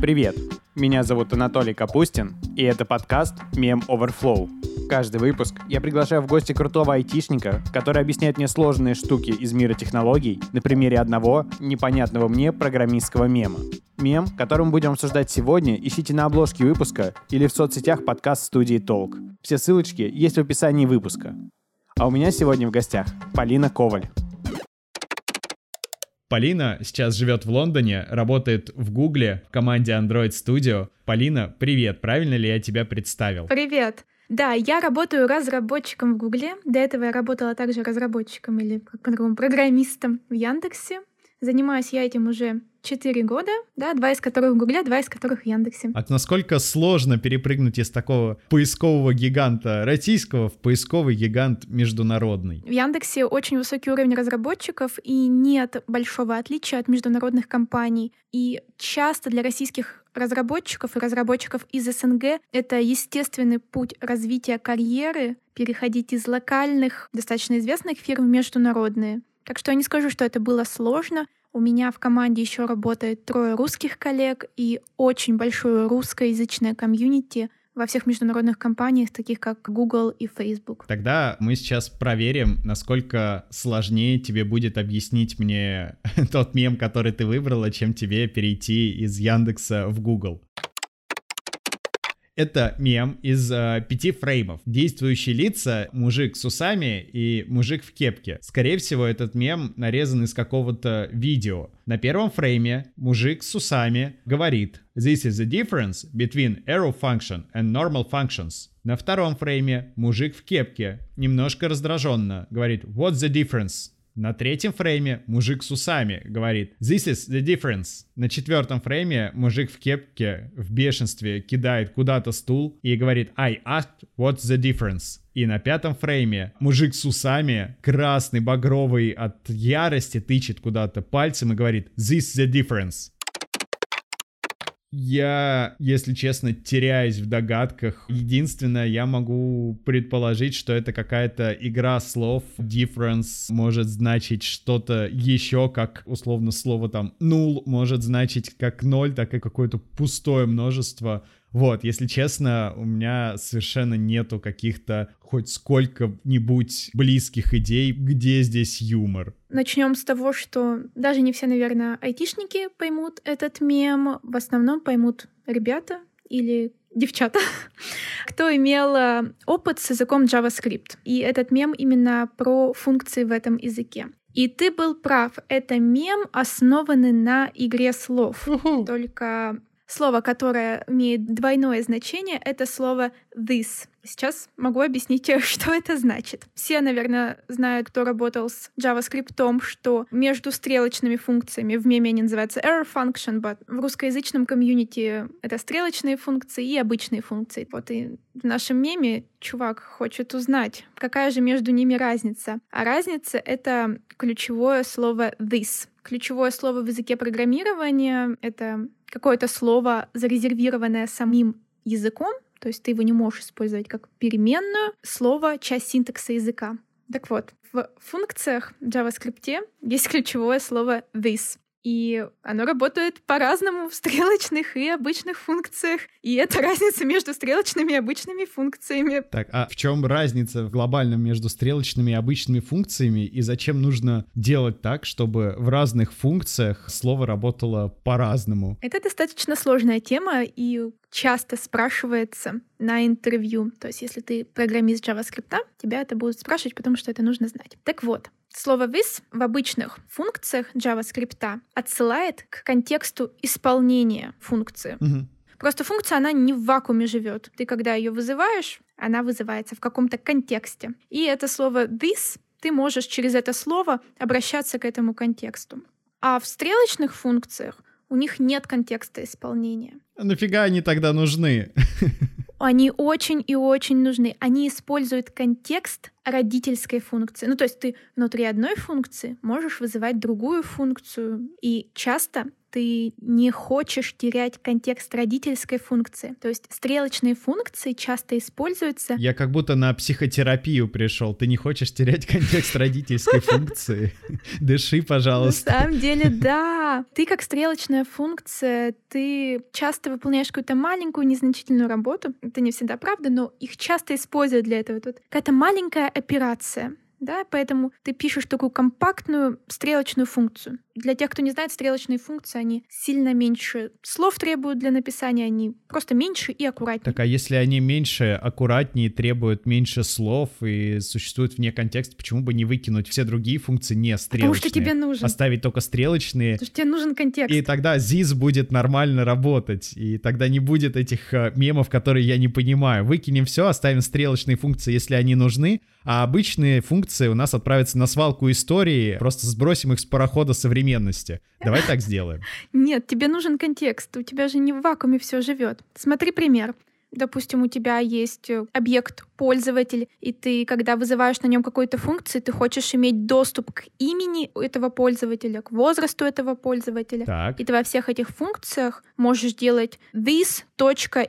Привет, меня зовут Анатолий Капустин, и это подкаст Mem Overflow. Каждый выпуск я приглашаю в гости крутого айтишника, который объясняет мне сложные штуки из мира технологий на примере одного непонятного мне программистского мема. Мем, который мы будем обсуждать сегодня, ищите на обложке выпуска или в соцсетях подкаст студии Толк. Все ссылочки есть в описании выпуска. А у меня сегодня в гостях Полина Коваль. Полина сейчас живет в Лондоне, работает в Гугле в команде Android Studio. Полина, привет, правильно ли я тебя представил? Привет. Да, я работаю разработчиком в Гугле. До этого я работала также разработчиком или, как по-другому, программистом в Яндексе. Занимаюсь я этим уже 4 года, да, два из которых в Гугле, два из которых в Яндексе. А насколько сложно перепрыгнуть из такого поискового гиганта российского в поисковый гигант международный? В Яндексе очень высокий уровень разработчиков, и нет большого отличия от международных компаний. И часто для российских разработчиков и разработчиков из СНГ это естественный путь развития карьеры, переходить из локальных, достаточно известных фирм в международные. Так что я не скажу, что это было сложно. У меня в команде еще работает трое русских коллег и очень большое русскоязычное комьюнити во всех международных компаниях, таких как Google и Facebook. Тогда мы сейчас проверим, насколько сложнее тебе будет объяснить мне тот мем, который ты выбрала, чем тебе перейти из Яндекса в Google. Это мем из э, пяти фреймов. Действующие лица, мужик с усами и мужик в кепке. Скорее всего, этот мем нарезан из какого-то видео. На первом фрейме мужик с усами говорит «This is the difference between arrow function and normal functions». На втором фрейме мужик в кепке, немножко раздраженно, говорит «What's the difference?» На третьем фрейме мужик с усами говорит «This is the difference». На четвертом фрейме мужик в кепке в бешенстве кидает куда-то стул и говорит «I asked what's the difference». И на пятом фрейме мужик с усами, красный, багровый от ярости, тычет куда-то пальцем и говорит «This is the difference». Я, если честно, теряюсь в догадках. Единственное, я могу предположить, что это какая-то игра слов. Difference может значить что-то еще, как условно слово там null может значить как ноль, так и какое-то пустое множество. Вот, если честно, у меня совершенно нету каких-то хоть сколько-нибудь близких идей, где здесь юмор. Начнем с того, что даже не все, наверное, айтишники поймут этот мем. В основном поймут ребята или девчата, кто имел э, опыт с языком JavaScript. И этот мем именно про функции в этом языке. И ты был прав, это мем, основанный на игре слов. Только Слово, которое имеет двойное значение, это слово this. Сейчас могу объяснить, что это значит. Все, наверное, знают, кто работал с JavaScript, что между стрелочными функциями в меме они называются error function, but в русскоязычном комьюнити это стрелочные функции и обычные функции. Вот и в нашем меме чувак хочет узнать, какая же между ними разница. А разница — это ключевое слово this. Ключевое слово в языке программирования — это какое-то слово, зарезервированное самим языком, то есть ты его не можешь использовать как переменную, слово — часть синтакса языка. Так вот, в функциях в JavaScript есть ключевое слово this. И оно работает по-разному в стрелочных и обычных функциях. И это разница между стрелочными и обычными функциями. Так, а в чем разница в глобальном между стрелочными и обычными функциями? И зачем нужно делать так, чтобы в разных функциях слово работало по-разному? Это достаточно сложная тема, и часто спрашивается на интервью. То есть, если ты программист JavaScript, тебя это будут спрашивать, потому что это нужно знать. Так вот, Слово this в обычных функциях JavaScript отсылает к контексту исполнения функции. Угу. Просто функция, она не в вакууме живет. Ты, когда ее вызываешь, она вызывается в каком-то контексте. И это слово this ты можешь через это слово обращаться к этому контексту. А в стрелочных функциях у них нет контекста исполнения. А нафига они тогда нужны? Они очень и очень нужны. Они используют контекст родительской функции. Ну, то есть ты внутри одной функции можешь вызывать другую функцию. И часто ты не хочешь терять контекст родительской функции. То есть стрелочные функции часто используются... Я как будто на психотерапию пришел. Ты не хочешь терять контекст родительской функции? Дыши, пожалуйста. На самом деле, да. Ты как стрелочная функция, ты часто выполняешь какую-то маленькую незначительную работу. Это не всегда правда, но их часто используют для этого. Тут какая-то маленькая операция да, поэтому ты пишешь такую компактную стрелочную функцию. Для тех, кто не знает, стрелочные функции, они сильно меньше слов требуют для написания, они просто меньше и аккуратнее. Так а если они меньше, аккуратнее, требуют меньше слов и существуют вне контекста, почему бы не выкинуть все другие функции не стрелочные? Потому что тебе нужен. Оставить только стрелочные. Потому что тебе нужен контекст. И тогда ZIS будет нормально работать, и тогда не будет этих э, мемов, которые я не понимаю. Выкинем все, оставим стрелочные функции, если они нужны, а обычные функции у нас отправятся на свалку истории, просто сбросим их с парохода современности. Давай так сделаем. Нет, тебе нужен контекст, у тебя же не в вакууме все живет. Смотри пример. Допустим, у тебя есть э, объект пользователь, и ты, когда вызываешь на нем какую-то функцию, ты хочешь иметь доступ к имени этого пользователя, к возрасту этого пользователя. Так. И ты во всех этих функциях можешь делать this.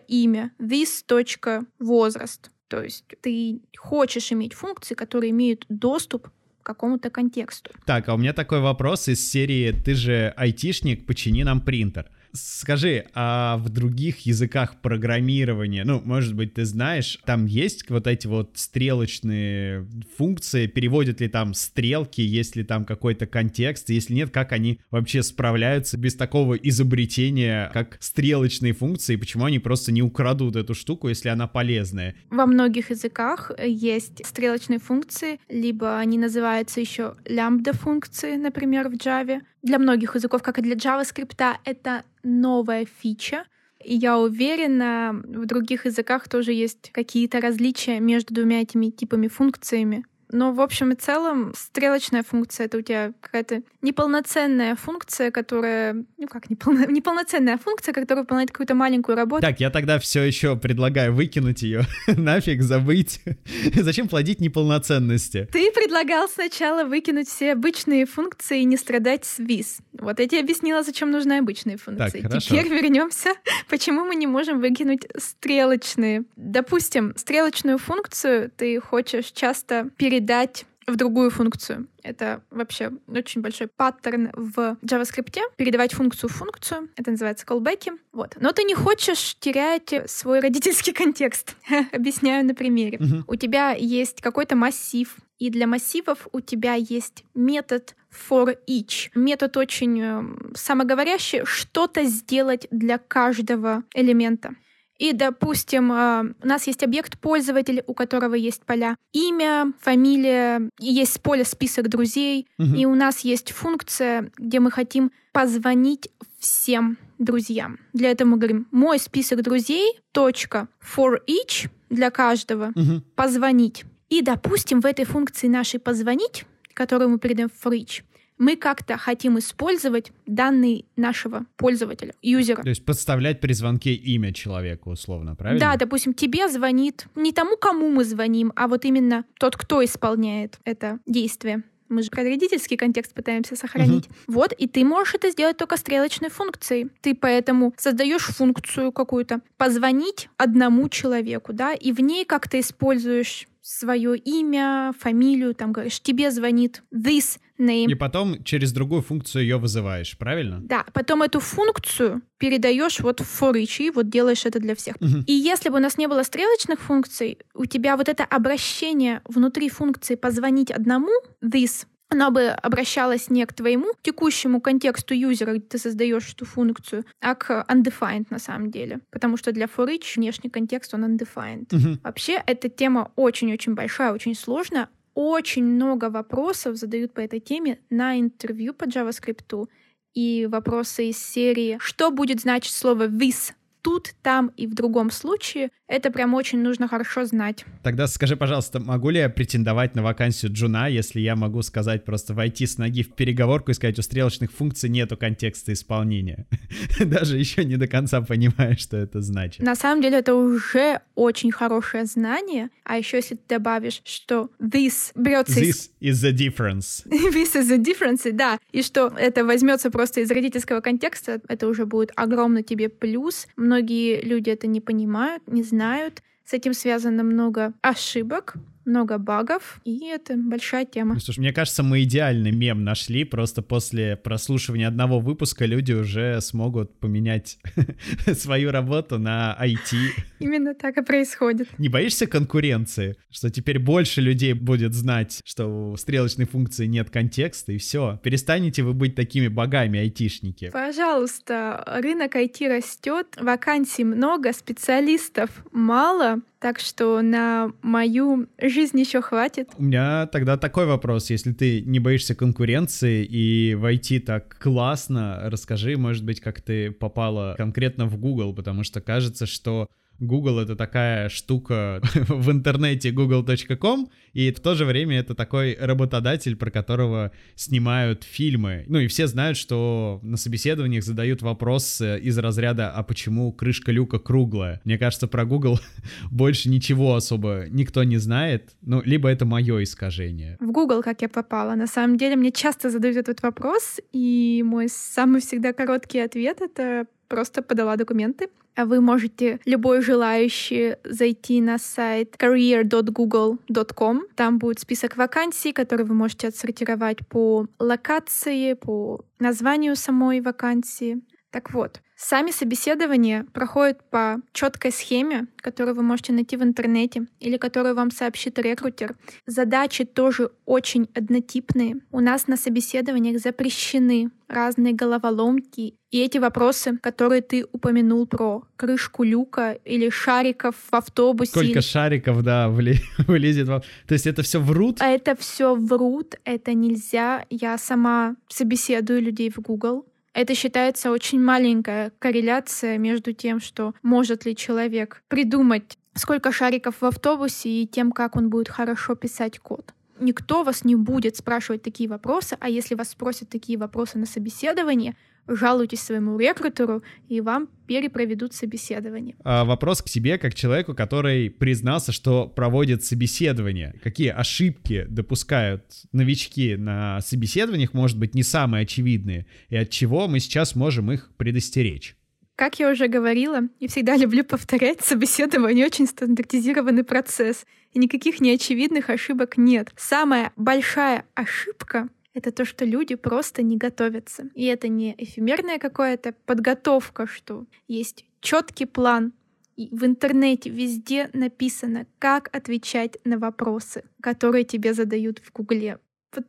имя, this. возраст. То есть ты хочешь иметь функции, которые имеют доступ какому-то контексту. Так, а у меня такой вопрос из серии «Ты же айтишник, почини нам принтер». Скажи, а в других языках программирования, ну, может быть, ты знаешь, там есть вот эти вот стрелочные функции, переводят ли там стрелки, есть ли там какой-то контекст, если нет, как они вообще справляются без такого изобретения, как стрелочные функции, почему они просто не украдут эту штуку, если она полезная? Во многих языках есть стрелочные функции, либо они называются еще лямбда-функции, например, в Java, для многих языков, как и для JavaScript, это новая фича. И я уверена, в других языках тоже есть какие-то различия между двумя этими типами функциями. Но в общем и целом стрелочная функция — это у тебя какая-то неполноценная функция, которая... Ну как неполно... неполноценная функция, которая выполняет какую-то маленькую работу. Так, я тогда все еще предлагаю выкинуть ее. Нафиг забыть. Зачем плодить неполноценности? Ты предлагал сначала выкинуть все обычные функции и не страдать с виз. Вот я тебе объяснила, зачем нужны обычные функции. Так, Теперь вернемся, почему мы не можем выкинуть стрелочные. Допустим, стрелочную функцию ты хочешь часто перед передать в другую функцию. Это вообще очень большой паттерн в JavaScript. Передавать функцию в функцию. Это называется callback. Вот. Но ты не хочешь терять свой родительский контекст. Объясняю на примере. Мгм. У тебя есть какой-то массив, и для массивов у тебя есть метод for each. Метод очень э, самоговорящий, что-то сделать для каждого элемента. И, допустим, э, у нас есть объект пользователь, у которого есть поля имя, фамилия, есть поле список друзей, Мгм. и у нас есть функция, где мы хотим позвонить всем друзьям. Для этого мы говорим мой список друзей, точка, for each, для каждого, Мгм. позвонить. И, допустим, в этой функции нашей позвонить, которую мы передаем в for each, мы как-то хотим использовать данные нашего пользователя, юзера. То есть подставлять при звонке имя человека, условно, правильно? Да, допустим, тебе звонит не тому, кому мы звоним, а вот именно тот, кто исполняет это действие. Мы же родительский контекст пытаемся сохранить. Вот, и ты можешь это сделать только стрелочной функцией. Ты поэтому создаешь функцию какую-то, позвонить одному человеку, да, и в ней как-то используешь свое имя, фамилию, там говоришь, тебе звонит this name, И потом через другую функцию ее вызываешь, правильно? да, потом эту функцию передаешь вот в for each, и вот делаешь это для всех. Мгм. И если бы у нас не было стрелочных функций, у тебя вот это обращение внутри функции позвонить одному, this, оно бы обращалось не к твоему текущему контексту юзера, где ты создаешь эту функцию, а к undefined на самом деле. Потому что для for each внешний контекст, он undefined. Мгм. Вообще, эта тема очень-очень большая, очень сложная. Очень много вопросов задают по этой теме на интервью по JavaScript. И вопросы из серии «Что будет значить слово this тут, там и в другом случае, это прям очень нужно хорошо знать. Тогда скажи, пожалуйста, могу ли я претендовать на вакансию джуна, если я могу сказать просто войти с ноги в переговорку и сказать, у стрелочных функций нету контекста исполнения? Даже еще не до конца понимаю, что это значит. На самом деле это уже очень хорошее знание, а еще если ты добавишь, что this берется This is the difference. this is the difference, да, и что это возьмется просто из родительского контекста, это уже будет огромный тебе плюс. Многие люди это не понимают, не знают. С этим связано много ошибок, много багов, и это большая тема. Ну, слушай, мне кажется, мы идеальный мем нашли, просто после прослушивания одного выпуска люди уже смогут поменять свою работу на IT. Именно так и происходит. Не боишься конкуренции? Что теперь больше людей будет знать, что у стрелочной функции нет контекста, и все. Перестанете вы быть такими богами, айтишники. Пожалуйста, рынок IT растет, вакансий много, специалистов мало, так что на мою жизнь еще хватит. У меня тогда такой вопрос. Если ты не боишься конкуренции и войти так классно, расскажи, может быть, как ты попала конкретно в Google, потому что кажется, что Google это такая штука в интернете google.com, и в то же время это такой работодатель, про которого снимают фильмы. Ну и все знают, что на собеседованиях задают вопрос из разряда «А почему крышка люка круглая?» Мне кажется, про Google больше ничего особо никто не знает, ну, либо это мое искажение. В Google как я попала? На самом деле мне часто задают этот вопрос, и мой самый всегда короткий ответ — это просто подала документы. А вы можете, любой желающий, зайти на сайт career.google.com. Там будет список вакансий, которые вы можете отсортировать по локации, по названию самой вакансии. Так вот, сами собеседования проходят по четкой схеме, которую вы можете найти в интернете или которую вам сообщит рекрутер. Задачи тоже очень однотипные. У нас на собеседованиях запрещены разные головоломки. И эти вопросы, которые ты упомянул про крышку люка или шариков в автобусе. Сколько или... шариков, да, вылезет вам. То есть это все врут? А это все врут, это нельзя. Я сама собеседую людей в Google. Это считается очень маленькая корреляция между тем, что может ли человек придумать, сколько шариков в автобусе, и тем, как он будет хорошо писать код. Никто вас не будет спрашивать такие вопросы, а если вас спросят такие вопросы на собеседовании, жалуйтесь своему рекрутеру, и вам перепроведут собеседование. А вопрос к тебе, как человеку, который признался, что проводит собеседование. Какие ошибки допускают новички на собеседованиях, может быть, не самые очевидные, и от чего мы сейчас можем их предостеречь? Как я уже говорила, и всегда люблю повторять, собеседование очень стандартизированный процесс, и никаких неочевидных ошибок нет. Самая большая ошибка это то, что люди просто не готовятся. И это не эфемерная какая-то подготовка, что есть четкий план, и в интернете везде написано, как отвечать на вопросы, которые тебе задают в Гугле. Вот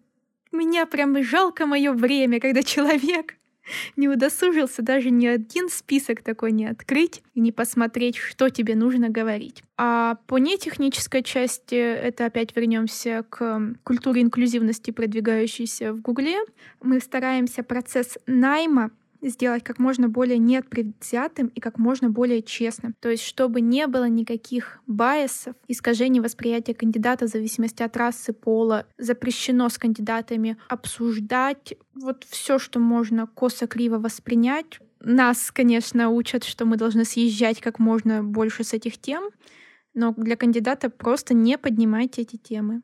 меня прям жалко мое время, когда человек не удосужился даже ни один список такой не открыть и не посмотреть, что тебе нужно говорить. А по нетехнической части, это опять вернемся к культуре инклюзивности, продвигающейся в Гугле, мы стараемся процесс найма сделать как можно более непредвзятым и как можно более честным. То есть, чтобы не было никаких байесов, искажений восприятия кандидата в зависимости от расы, пола. Запрещено с кандидатами обсуждать вот все, что можно косо-криво воспринять. Нас, конечно, учат, что мы должны съезжать как можно больше с этих тем, но для кандидата просто не поднимайте эти темы.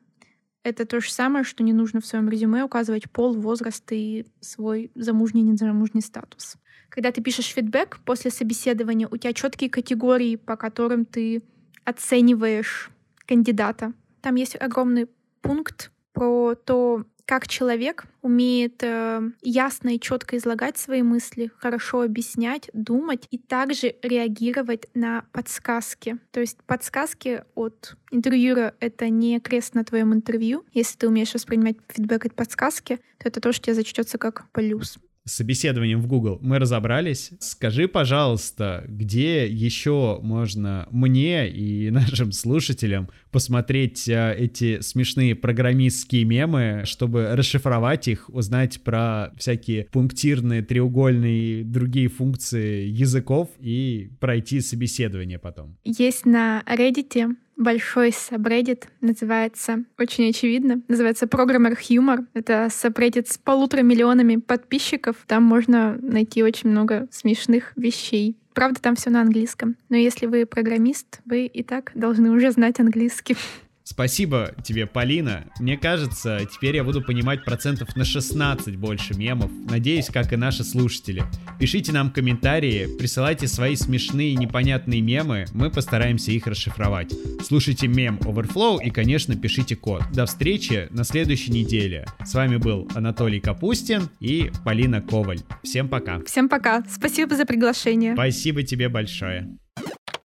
Это то же самое, что не нужно в своем резюме указывать пол, возраст и свой замужний, незамужний статус. Когда ты пишешь фидбэк после собеседования, у тебя четкие категории, по которым ты оцениваешь кандидата. Там есть огромный пункт про то, как человек умеет э, ясно и четко излагать свои мысли, хорошо объяснять, думать и также реагировать на подсказки. То есть подсказки от интервьюера — это не крест на твоем интервью. Если ты умеешь воспринимать фидбэк от подсказки, то это тоже тебе зачтется как плюс. Собеседованием в Google мы разобрались. Скажи, пожалуйста, где еще можно мне и нашим слушателям посмотреть а, эти смешные программистские мемы, чтобы расшифровать их, узнать про всякие пунктирные, треугольные и другие функции языков и пройти собеседование потом. Есть на Reddit большой сабреддит, называется, очень очевидно, называется Programmer Humor. Это сабреддит с полутора миллионами подписчиков. Там можно найти очень много смешных вещей. Правда, там все на английском. Но если вы программист, вы и так должны уже знать английский. Спасибо тебе, Полина. Мне кажется, теперь я буду понимать процентов на 16 больше мемов. Надеюсь, как и наши слушатели. Пишите нам комментарии, присылайте свои смешные и непонятные мемы, мы постараемся их расшифровать. Слушайте мем Overflow и, конечно, пишите код. До встречи на следующей неделе. С вами был Анатолий Капустин и Полина Коваль. Всем пока. Всем пока. Спасибо за приглашение. Спасибо тебе большое.